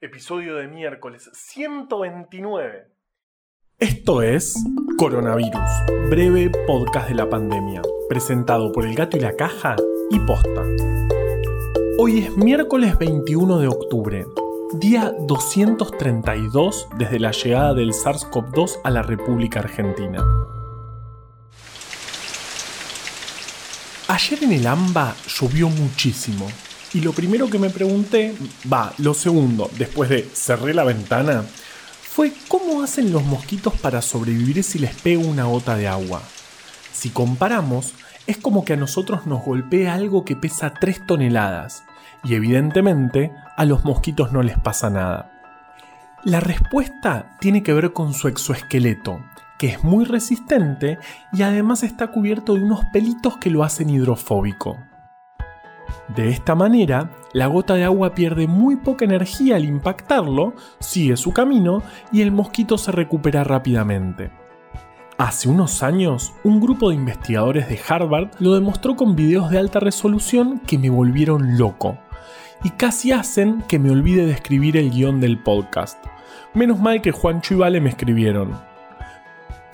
episodio de miércoles 129. Esto es Coronavirus, breve podcast de la pandemia, presentado por El Gato y la Caja y Posta. Hoy es miércoles 21 de octubre, día 232 desde la llegada del SARS-CoV-2 a la República Argentina. Ayer en el AMBA llovió muchísimo. Y lo primero que me pregunté, va, lo segundo, después de cerré la ventana, fue cómo hacen los mosquitos para sobrevivir si les pega una gota de agua. Si comparamos, es como que a nosotros nos golpea algo que pesa 3 toneladas, y evidentemente a los mosquitos no les pasa nada. La respuesta tiene que ver con su exoesqueleto, que es muy resistente y además está cubierto de unos pelitos que lo hacen hidrofóbico. De esta manera, la gota de agua pierde muy poca energía al impactarlo, sigue su camino y el mosquito se recupera rápidamente. Hace unos años, un grupo de investigadores de Harvard lo demostró con videos de alta resolución que me volvieron loco y casi hacen que me olvide de escribir el guion del podcast. Menos mal que Juancho y me escribieron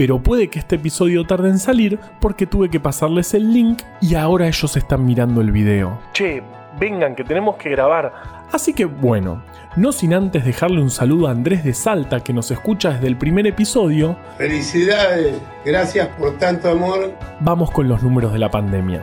pero puede que este episodio tarde en salir porque tuve que pasarles el link y ahora ellos están mirando el video. Che, vengan que tenemos que grabar. Así que bueno, no sin antes dejarle un saludo a Andrés de Salta que nos escucha desde el primer episodio. Felicidades, gracias por tanto amor. Vamos con los números de la pandemia.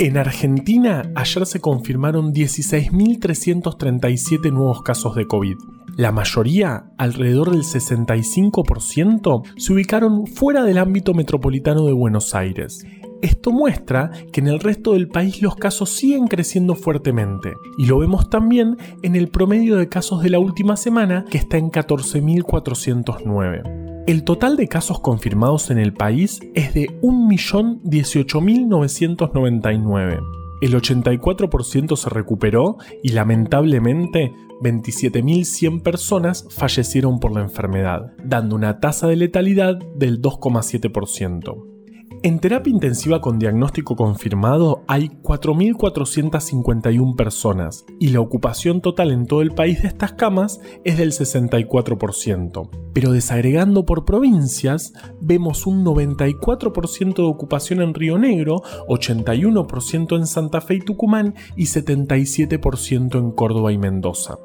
En Argentina, ayer se confirmaron 16.337 nuevos casos de COVID. La mayoría, alrededor del 65%, se ubicaron fuera del ámbito metropolitano de Buenos Aires. Esto muestra que en el resto del país los casos siguen creciendo fuertemente, y lo vemos también en el promedio de casos de la última semana que está en 14.409. El total de casos confirmados en el país es de 1.018.999. El 84% se recuperó y lamentablemente 27.100 personas fallecieron por la enfermedad, dando una tasa de letalidad del 2,7%. En terapia intensiva con diagnóstico confirmado hay 4.451 personas y la ocupación total en todo el país de estas camas es del 64%. Pero desagregando por provincias, vemos un 94% de ocupación en Río Negro, 81% en Santa Fe y Tucumán y 77% en Córdoba y Mendoza.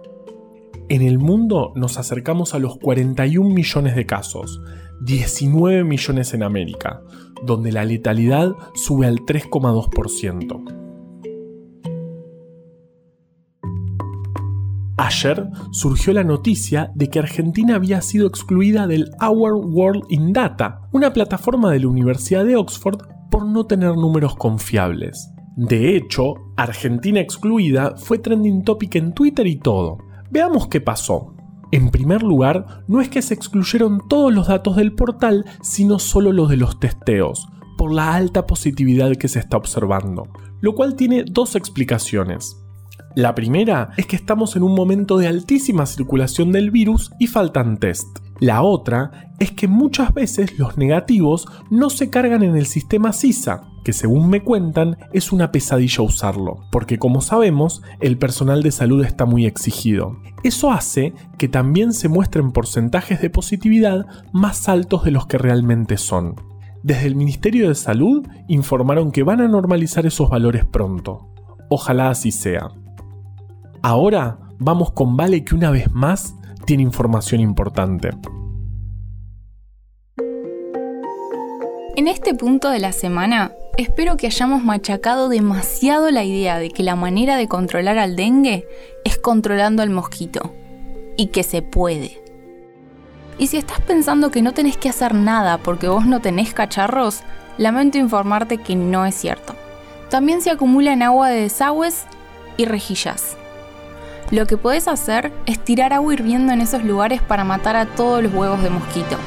En el mundo nos acercamos a los 41 millones de casos, 19 millones en América, donde la letalidad sube al 3,2%. Ayer surgió la noticia de que Argentina había sido excluida del Our World in Data, una plataforma de la Universidad de Oxford, por no tener números confiables. De hecho, Argentina excluida fue trending topic en Twitter y todo. Veamos qué pasó. En primer lugar, no es que se excluyeron todos los datos del portal, sino solo los de los testeos, por la alta positividad que se está observando, lo cual tiene dos explicaciones. La primera es que estamos en un momento de altísima circulación del virus y faltan test. La otra es que muchas veces los negativos no se cargan en el sistema CISA, que según me cuentan es una pesadilla usarlo, porque como sabemos el personal de salud está muy exigido. Eso hace que también se muestren porcentajes de positividad más altos de los que realmente son. Desde el Ministerio de Salud informaron que van a normalizar esos valores pronto. Ojalá así sea. Ahora vamos con Vale que una vez más tiene información importante. En este punto de la semana, espero que hayamos machacado demasiado la idea de que la manera de controlar al dengue es controlando al mosquito. Y que se puede. Y si estás pensando que no tenés que hacer nada porque vos no tenés cacharros, lamento informarte que no es cierto. También se acumula en agua de desagües y rejillas. Lo que podés hacer es tirar agua hirviendo en esos lugares para matar a todos los huevos de mosquito.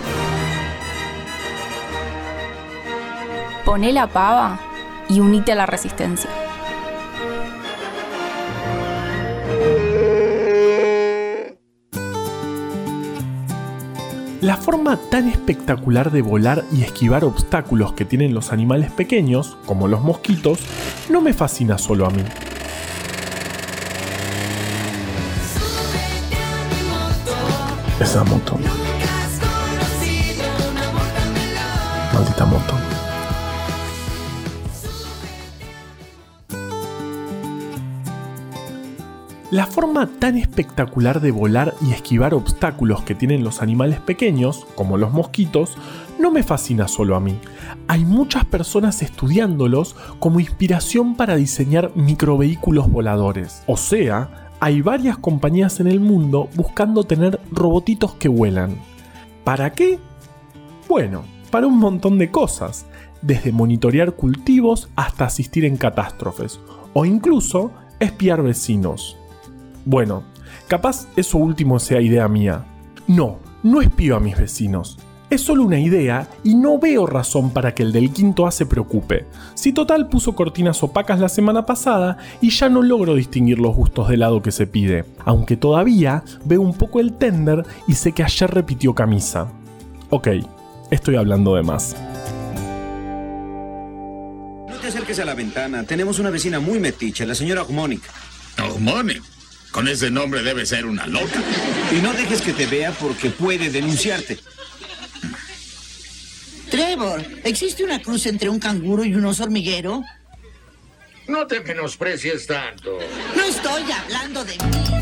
Poné la pava y unite a la resistencia. La forma tan espectacular de volar y esquivar obstáculos que tienen los animales pequeños, como los mosquitos, no me fascina solo a mí. Esa moto. Maldita moto. La forma tan espectacular de volar y esquivar obstáculos que tienen los animales pequeños, como los mosquitos, no me fascina solo a mí. Hay muchas personas estudiándolos como inspiración para diseñar microvehículos voladores. O sea, hay varias compañías en el mundo buscando tener robotitos que vuelan. ¿Para qué? Bueno, para un montón de cosas, desde monitorear cultivos hasta asistir en catástrofes, o incluso espiar vecinos. Bueno, capaz eso último sea idea mía. No, no espío a mis vecinos. Es solo una idea y no veo razón para que el del quinto A se preocupe. Si total puso cortinas opacas la semana pasada y ya no logro distinguir los gustos de helado que se pide. Aunque todavía veo un poco el tender y sé que ayer repitió camisa. Ok, estoy hablando de más. No te acerques a la ventana. Tenemos una vecina muy metiche, la señora Ogmonic. Ogmonic. Con ese nombre debe ser una loca. Y no dejes que te vea porque puede denunciarte. Trevor, ¿existe una cruz entre un canguro y un oso hormiguero? No te menosprecies tanto. No estoy hablando de mí.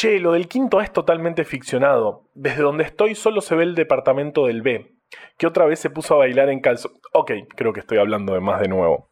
Che, lo del quinto es totalmente ficcionado. Desde donde estoy solo se ve el departamento del B, que otra vez se puso a bailar en calzo. Ok, creo que estoy hablando de más de nuevo.